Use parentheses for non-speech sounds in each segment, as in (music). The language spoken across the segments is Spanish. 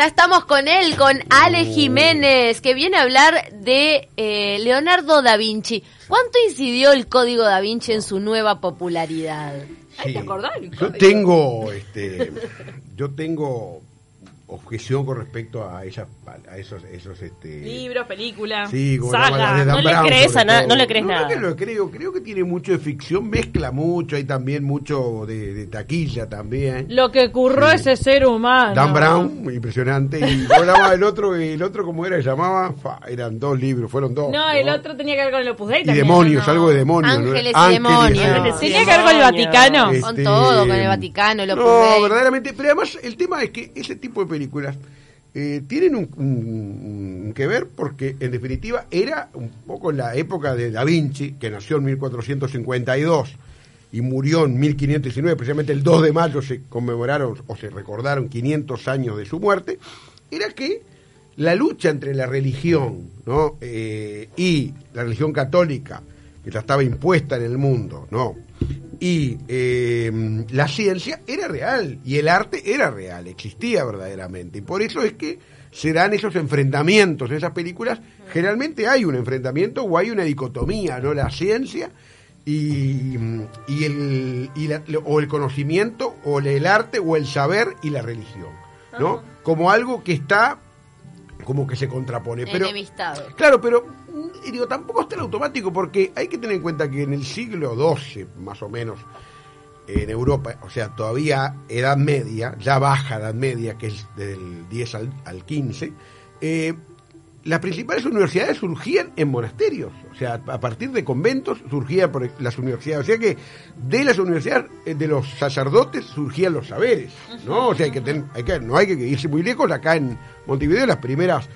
Ya estamos con él, con Ale Jiménez, que viene a hablar de eh, Leonardo da Vinci. ¿Cuánto incidió el código da Vinci en su nueva popularidad? ¿Te acordás? Yo tengo, este, yo tengo objeción con respecto a esas a esos esos este libros películas sí, saga no, le crees a no le crees nada. que lo creo creo que tiene mucho de ficción mezcla mucho hay también mucho de, taquilla también. Lo que curró ese ser humano. Dan Brown impresionante y (laughs) hablaba el otro el otro como era se llamaba eran dos libros fueron dos no, el otro tenía que ver con el Opus Dei y demonios algo de demonios ángeles y demonios. tenía que ver con el Vaticano. Con todo con el Vaticano el Opus no verdaderamente pero además el tema es que ese tipo de películas eh, tienen un, que ver porque en definitiva era un poco la época de Da Vinci, que nació en 1452 y murió en 1519, precisamente el 2 de mayo se conmemoraron o se recordaron 500 años de su muerte, era que la lucha entre la religión. Eh, y la religión católica, que ya estaba impuesta en el mundo, ¿no? Y eh, la ciencia era real y el arte era real, existía verdaderamente. Y por eso es que se dan esos enfrentamientos en esas películas. Generalmente hay un enfrentamiento o hay una dicotomía, ¿no? La ciencia y, y el, y o el conocimiento o el arte o el saber y la religión, ¿no? Como algo que está como que se contrapone. Pero, claro, pero y digo, tampoco está en automático porque hay que tener en cuenta que en el siglo XII, más o menos, en Europa, o sea, todavía Edad Media, ya baja Edad Media, que es del 10 al, al 15, eh, las principales universidades surgían en monasterios, o sea, a partir de conventos surgían las universidades, o sea que de las universidades eh, de los sacerdotes surgían los saberes, ¿no? O sea, hay que no hay que irse muy lejos, acá en Montevideo las primeras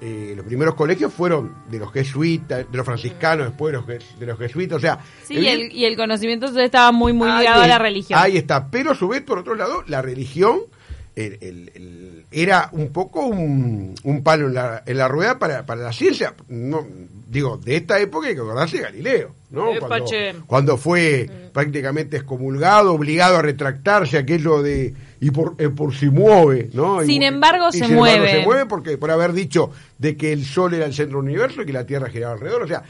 eh, los primeros colegios fueron de los jesuitas, de los franciscanos, después de los, de los jesuitas, o sea... Sí, y, el, conocimiento estaba muy, muy ligado a la religión. Ahí está, pero a su vez, por otro lado, la religión era un poco un, palo en la, en la rueda para, para, la ciencia. No, digo, de esta época hay que acordarse de Galileo, ¿no? Cuando, fue mm. prácticamente excomulgado, obligado a retractarse aquello de y por, eh, por si mueve, ¿no? Sin embargo, se mueve. se mueve porque por haber dicho de que el Sol era el centro del universo y que la Tierra giraba alrededor. O sea,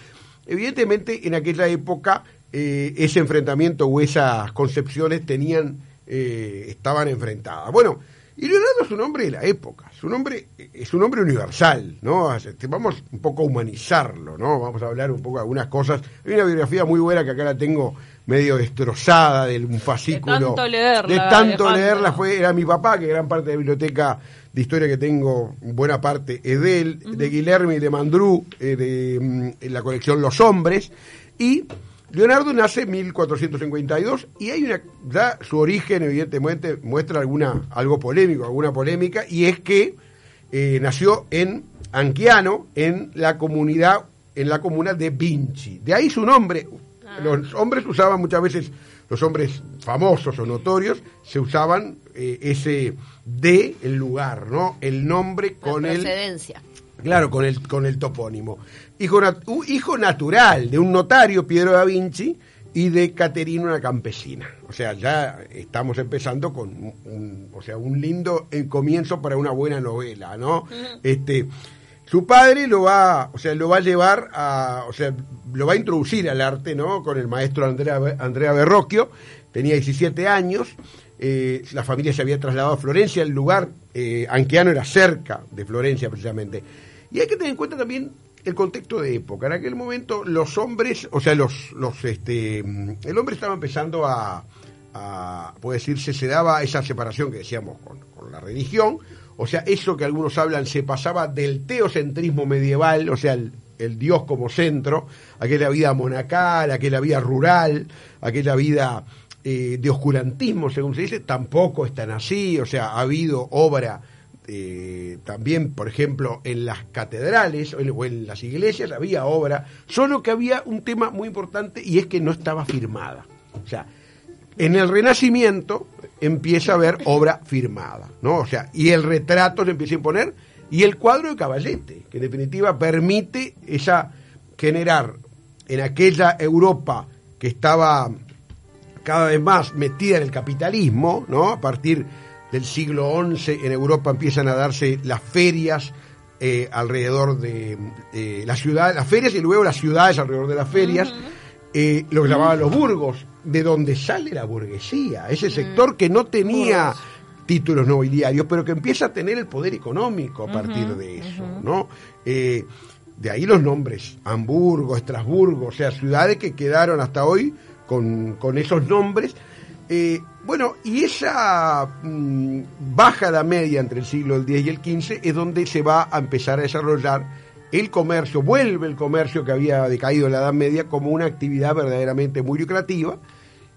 evidentemente en aquella época eh, ese enfrentamiento o esas concepciones tenían, eh, estaban enfrentadas. Bueno, y Leonardo es un hombre de la época, es un hombre, es un hombre universal, ¿no? Vamos un poco a humanizarlo, ¿no? Vamos a hablar un poco de algunas cosas. Hay una biografía muy buena que acá la tengo medio destrozada de un fascículo. De tanto leerla. De tanto leerla, fue, era mi papá, que gran parte de la biblioteca de historia que tengo, buena parte es de él, de Guillermo y de Mandrú, eh, de mm, la colección Los Hombres, y Leonardo nace en 1452 y hay una, da su origen evidentemente muestra alguna, algo polémico, alguna polémica, y es que eh, nació en Anquiano, en la comunidad, en la comuna de Vinci. De ahí su nombre, Ah. Los hombres usaban muchas veces, los hombres famosos o notorios, se usaban eh, ese de el lugar, ¿no? El nombre con el... Claro, con el, con el topónimo. Hijo, hijo natural de un notario, Pietro da Vinci, y de Caterina, una campesina. O sea, ya estamos empezando con un, o sea, un lindo comienzo para una buena novela, ¿no? Este su padre lo va, o sea, lo va a llevar a, o sea, lo va a introducir al arte, ¿no? Con el maestro Andrea, Andrea Berrocchio, tenía 17 años, eh, la familia se había trasladado a Florencia, el lugar eh, anquiano era cerca de Florencia precisamente. Y hay que tener en cuenta también el contexto de época. En aquel momento los hombres, o sea, los, los, este, el hombre estaba empezando a, a puede decirse, se daba esa separación que decíamos con, la religión, o sea, eso que algunos hablan se pasaba del teocentrismo medieval, o sea, el, Dios como centro, aquella vida monacal, aquella vida rural, aquella vida eh, de oscurantismo, según se dice, tampoco es tan así, o sea, ha habido obra eh, también, por ejemplo, en las catedrales o en las iglesias había obra, solo que había un tema muy importante y es que no estaba firmada. O sea, en el Renacimiento empieza a haber obra firmada, ¿no? O sea, y el retrato se empieza a imponer y el cuadro de caballete, que en definitiva permite esa generar en aquella Europa que estaba cada vez más metida en el capitalismo, ¿no? A partir del siglo XI en Europa empiezan a darse las ferias eh, alrededor de eh, la ciudad, las ferias y luego las ciudades alrededor de las ferias, eh, lo que llamaban los burgos, de donde sale la burguesía, ese sector que no tenía títulos nobiliarios, pero que empieza a tener el poder económico a partir de eso, ¿no? Eh, de ahí los nombres, Hamburgo, Estrasburgo, o sea, ciudades que quedaron hasta hoy con, con esos nombres. Eh, bueno, y esa mm, baja edad media entre el siglo X y el XV es donde se va a empezar a desarrollar el comercio, vuelve el comercio que había decaído en la Edad Media como una actividad verdaderamente muy lucrativa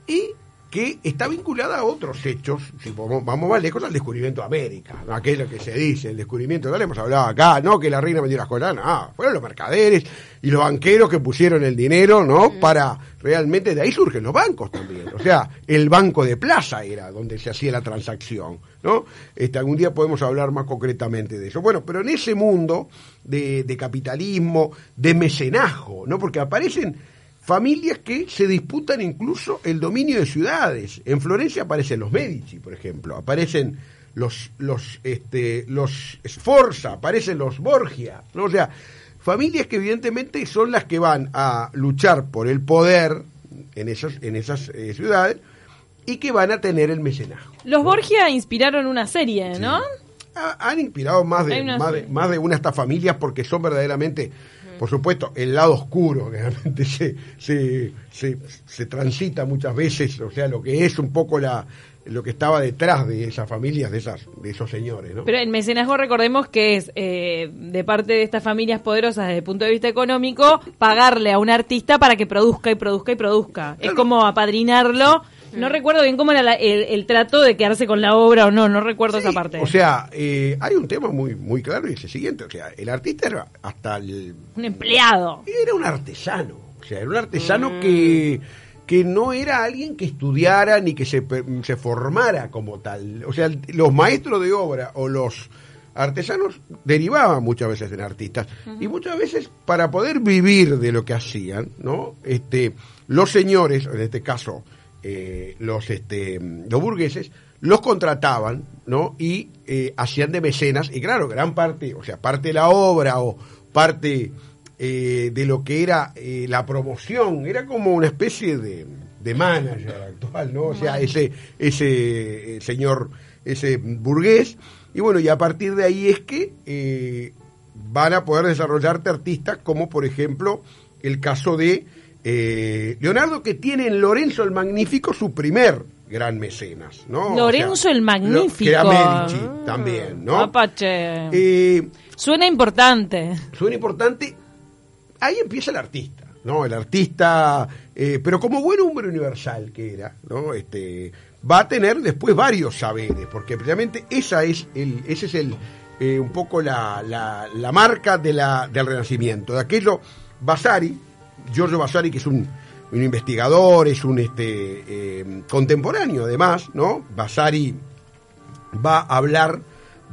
y que está vinculada a otros hechos, si vamos, vamos más lejos al descubrimiento de América, ¿no? aquello que se dice, el descubrimiento, ya le hemos hablado acá, no que la reina vendió las cosas, no, fueron los mercaderes y los banqueros que pusieron el dinero, ¿no? Para realmente, de ahí surgen los bancos también, o sea, el banco de plaza era donde se hacía la transacción, ¿no? Este, algún día podemos hablar más concretamente de eso. Bueno, pero en ese mundo de, de capitalismo, de mecenazgo, ¿no? Porque aparecen familias que se disputan incluso el dominio de ciudades. En Florencia aparecen los Medici, por ejemplo, aparecen los los este los Sforza, aparecen los Borgia, ¿no? o sea, familias que evidentemente son las que van a luchar por el poder en esas en esas eh, ciudades y que van a tener el mecenazgo. Los Borgia inspiraron una serie, ¿no? Ha- han inspirado más de, más de, más de una de estas familias porque son verdaderamente, por supuesto, el lado oscuro que realmente (laughs) se, se, se, se transita muchas veces, o sea, lo que es un poco la lo que estaba detrás de esas familias, de esas de esos señores, ¿no? Pero el mecenazgo recordemos que es eh, de parte de estas familias poderosas desde el punto de vista económico pagarle a un artista para que produzca y produzca y produzca. Es como apadrinarlo. No recuerdo bien cómo era la- el, el trato de quedarse con la obra o no, no recuerdo Sí, esa parte. O sea, eh, hay un tema muy muy claro y es el siguiente, o sea, el artista era hasta el un empleado. era un artesano, o sea, era un artesano que, que no era alguien que estudiara ni que se, se formara como tal. O sea, los maestros de obra o los artesanos derivaban muchas veces en artistas y muchas veces para poder vivir de lo que hacían, ¿no? Este, los señores, en este caso eh, los este, los burgueses los contrataban, ¿no? Y eh, hacían de mecenas y claro, gran parte, o sea, parte de la obra o parte eh, de lo que era la promoción, era como una especie de, de manager actual, ¿no? O sea, ese, ese señor, ese burgués, y bueno, y a partir de ahí es que van a poder desarrollarte artistas como por ejemplo el caso de eh, Leonardo que tiene en Lorenzo el Magnífico su primer gran mecenas, ¿no? O Lorenzo sea, el lo- Magnífico. que era Medici también, ¿no? Apache. Eh, Suena importante. suena importante, ahí empieza el artista, ¿no? El artista, eh, pero como buen hombre universal que era, ¿no? Este, va a tener después varios saberes, porque precisamente esa es el, ese es el, eh, un poco la, la, la marca de la, del Renacimiento, de aquello, Vasari, Giorgio Vasari, que es un, un investigador, es un este, eh, contemporáneo además, ¿no? Vasari va a hablar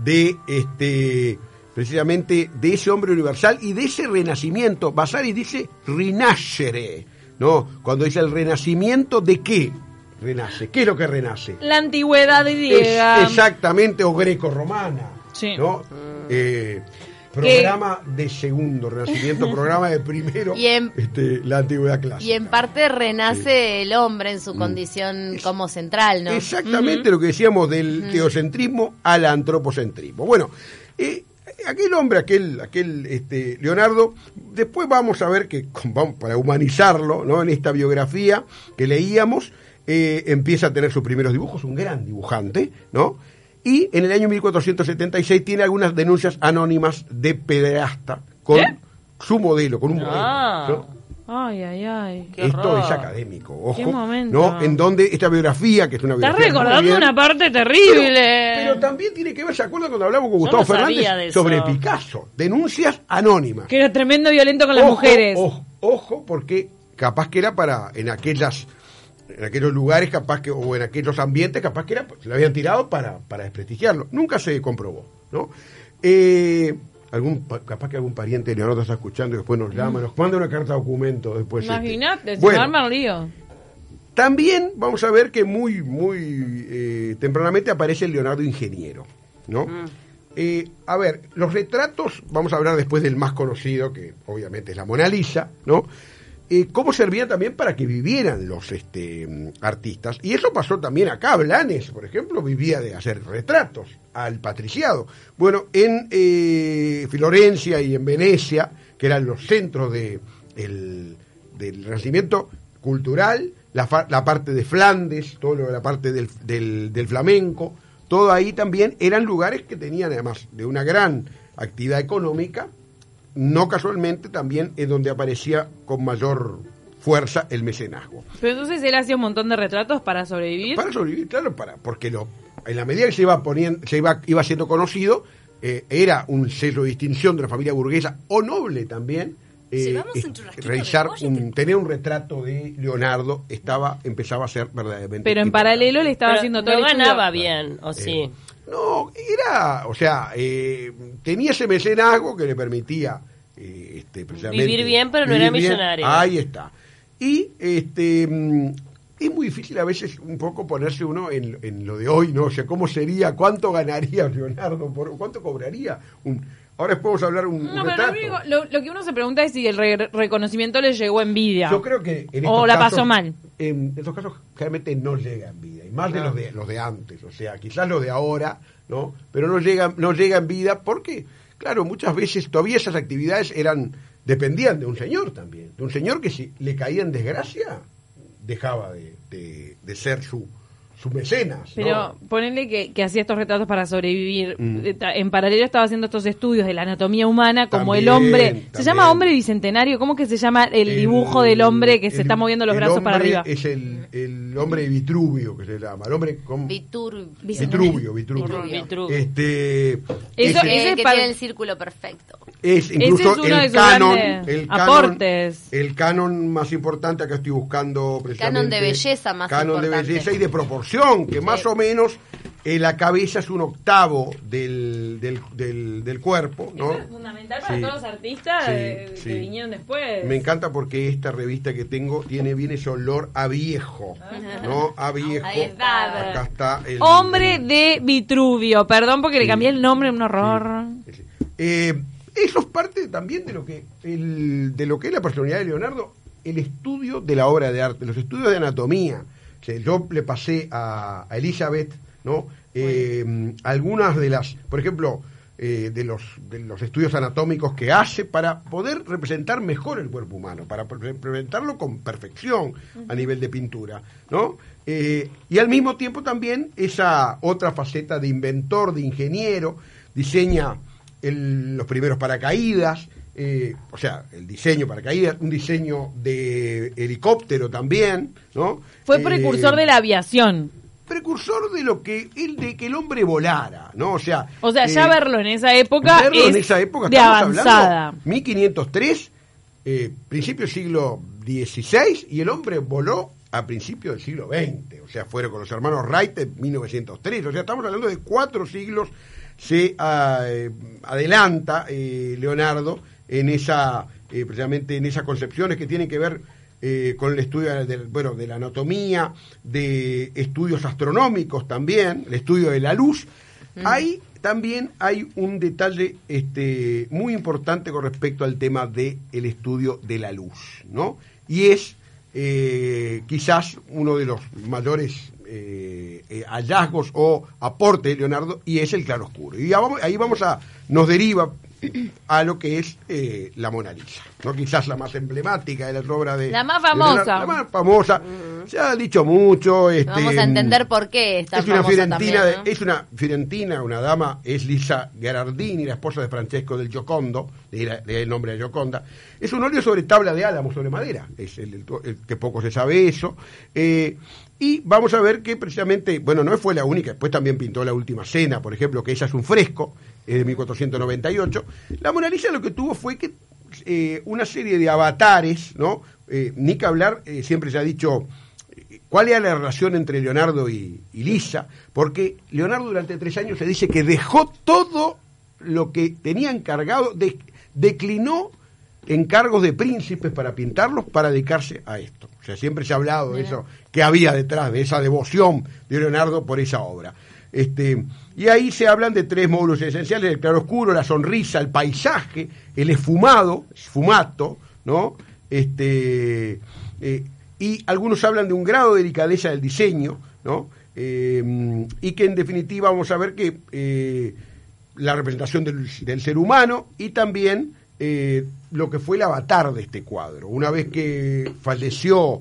de este precisamente de ese hombre universal y de ese renacimiento. Vasari dice rinascere, ¿no? Cuando dice el renacimiento de qué renace, ¿qué es lo que renace? La antigüedad Es griega. exactamente o greco-romana, Sí. ¿no? Eh, programa de segundo renacimiento, (laughs) programa de primero, Y en- este, la antigüedad clásica. Y en parte renace el hombre en su condición como central, ¿no? Exactamente lo que decíamos del teocentrismo al antropocentrismo. Bueno, eh, aquel hombre, aquel, aquel este, Leonardo, después vamos a ver que, (laughs) vamos, para humanizarlo, ¿no? En esta biografía que leíamos, eh, empieza a tener sus primeros dibujos, un gran dibujante, ¿no? Y en el año 1476 tiene algunas denuncias anónimas de pederasta con ¿Qué? su modelo, con un modelo. Ah. ¿no? Ay, ay, ay. Qué Esto horror. es académico, ojo, Qué momento. ¿no? En donde esta biografía, que es una Estás biografía muy recordando bien, una parte terrible. pero también tiene que ver, ¿se acuerdan cuando hablamos con Gustavo no Fernández sobre Picasso? Denuncias anónimas. Que era tremendo violento con las mujeres. Ojo, ojo, porque capaz que era para, en aquellas, en aquellos lugares, capaz que, o en aquellos ambientes, capaz que era, pues, lo habían tirado para, para desprestigiarlo. Nunca se comprobó, ¿no? Eh, algún, pa- capaz que algún pariente de Leonardo está escuchando y después nos llama, nos manda una carta documento después. este. Imagínate, se Bueno, arma el lío. También vamos a ver que muy, muy eh, tempranamente aparece el Leonardo Ingeniero, ¿no? Mm. Eh, a ver, los retratos, vamos a hablar después del más conocido, que obviamente es la Mona Lisa, ¿no? Cómo servía también para que vivieran los este, artistas. Y eso pasó también acá. Blanes, por ejemplo, vivía de hacer retratos al patriciado. Bueno, en eh, Florencia y en Venecia, que eran los centros de, el- del renacimiento cultural, la, la parte de Flandes, todo lo de la parte del- del flamenco, todo ahí también eran lugares que tenían además de una gran actividad económica, no casualmente también es donde aparecía con mayor fuerza el mecenazgo. Pero entonces él hacía un montón de retratos para sobrevivir. Para sobrevivir, claro, para, porque lo, en la medida que se iba poniendo, se iba, iba siendo conocido, eh, era un sello de distinción de una familia burguesa o noble también. eh, churrasquito realizar un, tener un retrato de Leonardo estaba empezaba a ser verdaderamente Pero en importante. paralelo le estaba Pero haciendo todo no ganaba bien, ¿o sí? Eh, No, era, o sea, eh, tenía ese mecenazgo que le permitía eh, este, precisamente Vivir bien, pero no era bien. millonario. Ahí está. Y este mm, es muy difícil a veces un poco ponerse uno en, en lo de hoy, ¿no? O sea, ¿cómo sería? ¿Cuánto ganaría (laughs) Leonardo? Por, ¿Cuánto cobraría? Un, ahora podemos hablar un, un No, pero lo, retrato. único- lo- lo que uno se pregunta es si el re- reconocimiento le llegó en vida. Yo creo que en O estos la casos, pasó mal. En estos casos generalmente no llega en vida, y más de los de los de antes, o sea, quizás los de ahora, ¿no? Pero no llega, no llega en vida porque, claro, muchas veces todavía esas actividades eran dependían de un señor también, de un señor que si le caía en desgracia dejaba de, de- de ser su su mecenas, ¿no? Pero ponele que, que hacía estos retratos para sobrevivir. Mm. Eh, En paralelo estaba haciendo estos estudios de la anatomía humana, como el También, hombre. Se llama hombre bicentenario. ¿Cómo que se llama el, dibujo del hombre que se está moviendo los brazos para arriba? Es el, el hombre Vitruvio que se llama, el hombre con Vitur, Vitruvio, Vitruvio. Vitruvio. Este, Eso- ese- ese es que para- tiene el círculo perfecto. es incluso Ese es uno de el sus canon, el canon, aportes. el canon más importante acá estoy buscando precisamente Canon de belleza más canon de importante. belleza y de proporción que más o menos eh, la cabeza es un octavo del, del, del, del cuerpo, ¿no? Eso es fundamental para Sí. todos los artistas Sí, eh, sí. que vinieron después. Me encanta porque esta revista que tengo tiene bien ese olor a viejo, ¿no? A viejo. Ahí está. Acá está el Hombre de Vitruvio. Perdón porque le cambié el nombre, un horror. Eh, eso es parte también de lo que el- de lo que es la personalidad de Leonardo, el estudio de la obra de arte, los estudios de anatomía. Sea, yo le pasé a, a Elizabeth, ¿no? Eh, algunas de las, por ejemplo, eh, de los de los estudios anatómicos que hace para poder representar mejor el cuerpo humano, para pre- representarlo con perfección a nivel de pintura, ¿no? Eh, y al mismo tiempo también esa otra faceta de inventor, de ingeniero, diseña el- los primeros paracaídas, eh, o sea, el diseño paracaídas, un diseño de helicóptero también, ¿no? Fue Eh, precursor de la aviación. precursor de lo que el de que el hombre volara, ¿no? O sea, O sea, eh, ya verlo en esa época verlo es en esa época de estamos avanzada. hablando 1503, eh, principio del siglo XVI y el hombre voló a principios del siglo XX, o sea, fueron con los hermanos Wright en 1903, o sea, estamos hablando de cuatro siglos se ah, eh, adelanta eh, Leonardo en esa eh, precisamente en esas concepciones que tienen que ver eh, con el estudio del, bueno, de la anatomía, de estudios astronómicos también, el estudio de la luz. Ahí también hay un detalle este, muy importante con respecto al tema del el estudio de la luz, ¿no? Y es eh, quizás uno de los mayores eh, eh, hallazgos o aportes de Leonardo y es el claroscuro. Y vamos- ahí vamos a, nos deriva a lo que es eh, la Mona Lisa, ¿no? quizás la más emblemática de las obras de La más famosa. la más famosa. Se ha dicho mucho. Este, Vamos a entender por qué está es una fiorentina, también, ¿no? de- es una fiorentina, una dama, es Lisa Gherardini, la esposa de Francesco del Giocondo, de ahí el nombre de Gioconda. Es un óleo sobre tabla de álamo, sobre madera, es el, el- el que poco se sabe eso. Eh, y vamos a ver que precisamente, bueno, no fue la única, después también pintó La Última Cena, por ejemplo, que ella es un fresco, es de 1498. La Mona Lisa lo que tuvo fue que eh, una serie de avatares, ¿no? Eh, ni que hablar, eh, siempre se ha dicho cuál era la relación entre Leonardo y, y Lisa, porque Leonardo durante tres años se dice que dejó todo lo que tenía encargado, de- declinó encargos de príncipes para pintarlos para dedicarse a esto. O sea, siempre se ha hablado de eso, que había detrás de esa devoción de Leonardo por esa obra. Este, y ahí se hablan de tres módulos esenciales, el claroscuro, la sonrisa, el paisaje, el esfumado, esfumato, ¿no? Este, eh, y algunos hablan de un grado de delicadeza del diseño, ¿no? Eh, y que en definitiva vamos a ver que eh, la representación del, del ser humano y también lo que fue el avatar de este cuadro. Una vez que falleció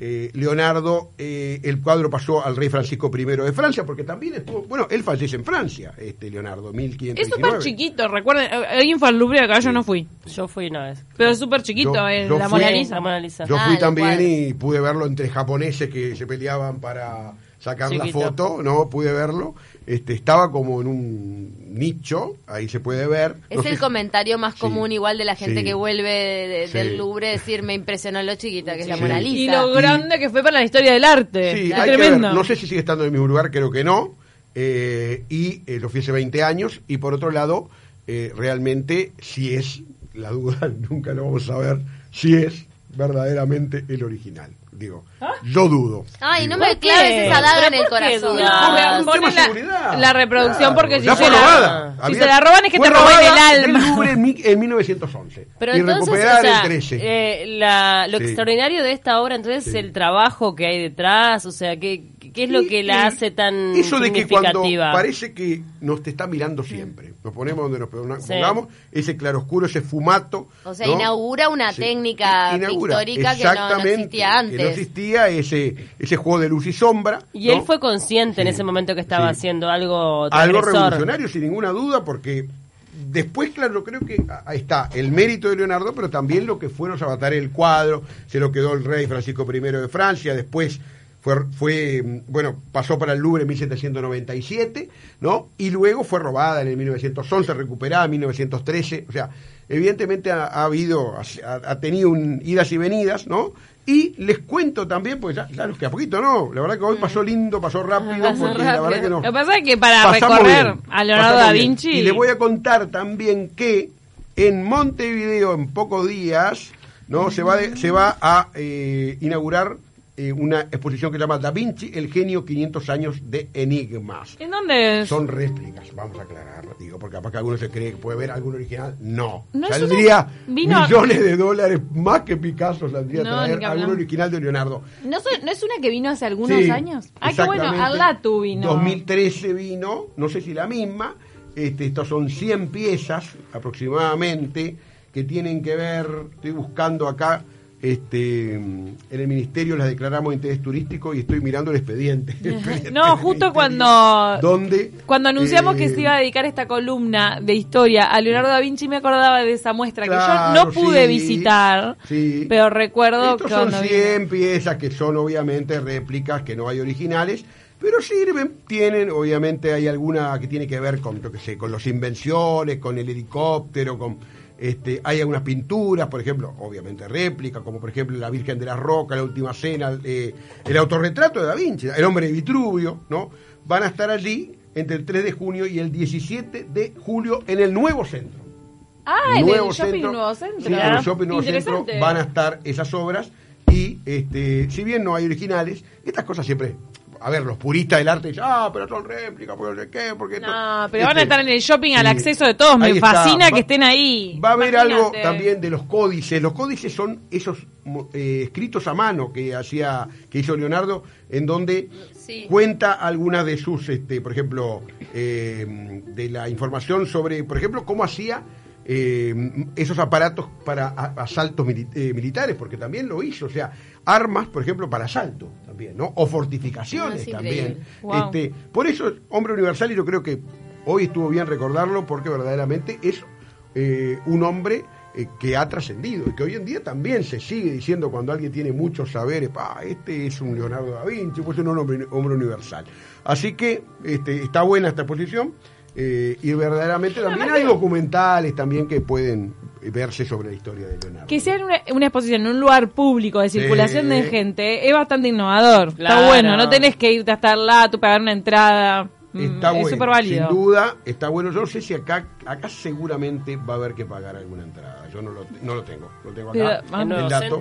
eh, Leonardo, eh, el cuadro pasó al rey Francisco I de Francia, porque también estuvo, bueno, él fallece en Francia, este Leonardo, Es 1519. súper chiquito, recuerden. eh, Alguien fue al Louvre acá, yo no fui. Yo fui una vez. Pero es súper chiquito, Yo- eh, yo la fui- Mona Lisa. La Mona Lisa. Yo Ah, fui también y pude verlo entre japoneses que se peleaban para sacar la foto, no pude verlo. Este, estaba como en un nicho, ahí se puede ver. Es No el sé- comentario más Sí. común igual de la gente Sí. que vuelve de- Sí. del Louvre decir me impresionó lo chiquita que es la. Mona Y Lisa. lo grande que fue para la historia del arte. Sí, que ver. No sé si sigue estando en el mismo lugar, creo que no. Eh, y eh, lo fui hace 20 años. Y por otro lado, eh, realmente, si es, la duda, (laughs) nunca lo vamos a ver, si es verdaderamente el original. Digo, yo dudo. Ay, no me claves esa daga ¿Pero en el corazón. No, Ah, un ponen tema de la, seguridad. la reproducción Claro, porque si se, la, robada. si Había- se la roban es que fue te roban el alma. Louvre en, mi- en 1911. Pero y entonces, recuperar o sea, el 13. eh, la- lo Sí. extraordinario de esta obra entonces es el trabajo que hay detrás, o sea, ¿qué, qué es lo Y, que la hace tan Eso de que cuando parece que nos te está mirando siempre, nos ponemos donde nos Sí. pongamos, ese claroscuro, ese fumato. O sea, ¿no? inaugura una Sí. técnica Inaugura, pictórica que no- existía antes. Que no existía ese, ese juego de luz y sombra. Y ¿no? él fue consciente en ese momento que estaba sí. haciendo algo algo revolucionario sin ninguna duda porque después claro creo que ahí está el mérito de Leonardo pero también lo que fueron los avatares del cuadro se lo quedó el rey Francisco I de Francia después fue, fue mm, bueno pasó para el Louvre en 1797 no y luego fue robada en el 1911 recuperada en 1913 o sea evidentemente ha, ha habido ha, ha tenido un idas y venidas no y les cuento también, pues ya, ya nos queda poquito, ¿no? La verdad que hoy pasó lindo, pasó rápido, Pasó porque la verdad que no. Lo que pasa es que para Pasamos recorrer bien, a Leonardo da bien. Vinci- Y le voy a contar también que en Montevideo, en pocos días, no se va, de- se va a eh, inaugurar eh, una exposición que se llama Da Vinci, el genio 500 años de enigmas. ¿En dónde es? Son réplicas, vamos a aclarar, digo, porque capaz que alguno se cree que puede ver algún original. No, No saldría una- vino- millones de dólares más que Picasso saldría No, traer algún original de Leonardo. ¿No, so- ¿No es una que vino hace algunos Sí, años? Ah, qué bueno. Arlatu vino. 2013 vino, no sé si la misma, este, estos son 100 piezas aproximadamente que tienen que ver, estoy buscando acá, este, en el ministerio las declaramos de interés turístico y estoy mirando el expediente. (laughs) el expediente No, justo cuando- donde, Cuando anunciamos eh, que se iba a dedicar esta columna de historia a Leonardo da Vinci, me acordaba de esa muestra que yo no pude sí, visitar, sí. pero recuerdo Estos que son cuando 100 piezas que son obviamente réplicas, que no hay originales, pero sirven, tienen, obviamente hay alguna que tiene que ver con, yo qué sé, con las invenciones, con el helicóptero, con este, hay algunas pinturas, por ejemplo, obviamente réplica, como por ejemplo la Virgen de la Roca, la Última Cena, eh, el autorretrato de Da Vinci, el hombre de Vitruvio, ¿no? Van a estar allí entre el 3 de junio y el 17 de julio en el nuevo centro Ah, en nuevo el shopping centro. Nuevo Centro. Sí, en el shopping nuevo centro van a estar esas obras y este, si bien no hay originales, estas cosas siempre, a ver, los puristas del arte dicen, ah, pero son réplicas, porque no sé qué, porque esto-". No, pero van a Este, estar en el shopping al acceso de todos. Me Ahí está. fascina Va- que estén ahí. Va a haber algo también de los códices. Los códices son esos mo- eh, escritos a mano que hacía, que hizo Leonardo, en donde Sí. cuenta algunas de sus, este, por ejemplo, eh, de la información sobre, por ejemplo, cómo hacía eh, esos aparatos para asaltos mili- eh, militares, porque también lo hizo, o sea, armas, por ejemplo, para asalto también, ¿no? O fortificaciones No, es también. Wow. Este, por eso, hombre universal, y yo creo que hoy estuvo bien recordarlo, porque verdaderamente es eh, un hombre que ha trascendido y que hoy en día también se sigue diciendo cuando alguien tiene muchos saberes, pa, este es un Leonardo da Vinci, pues es un hombre, hombre universal. Así que este, está buena esta exposición eh, y verdaderamente también hay documentales también que pueden eh, verse sobre la historia de Leonardo. Que sea en una, una exposición en un lugar público de circulación Sí. de gente es bastante innovador. Claro. Está bueno, no tenés que irte hasta el lado, pagar una entrada. Está es bueno, válido. sin duda, está bueno. Yo no sé si acá, acá seguramente va a haber que pagar alguna entrada. Yo no lo, no lo tengo, lo tengo Pero, acá. ¿En Nuevo Centro?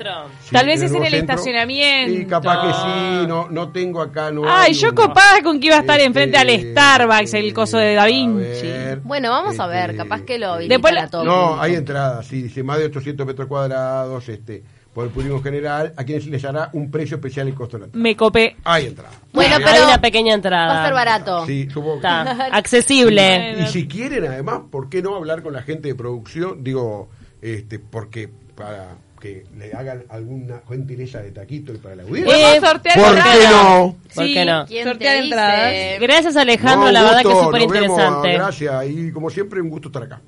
Tal vez es en el Centro. estacionamiento. Y capaz que sí, no, no tengo acá. No Ay, yo un- copada con que iba a estar Este, enfrente al Starbucks, el coso de Da Vinci. ver, Bueno, vamos a ver, este, capaz que lo Después la- a todo No, hay entradas, sí, dice más de 800 metros cuadrados, este, por el público general, a quienes les hará un precio especial el costo de la entrada. Me copé. Hay entrada. Bueno, Hay pero Hay una pequeña entrada. va a ser barato. Sí, supongo que Está. (laughs) Accesible. Y si quieren, además, ¿por qué no hablar con la gente de producción? Digo, este, porque para que le hagan alguna gentileza de taquito y para la audiencia. Eh, ¿por qué no? ¿Por qué no? ¿Quién sortear te entradas. Gracias Alejandro, No, la un verdad que es gusto, súper interesante. Gracias y como siempre un gusto estar acá.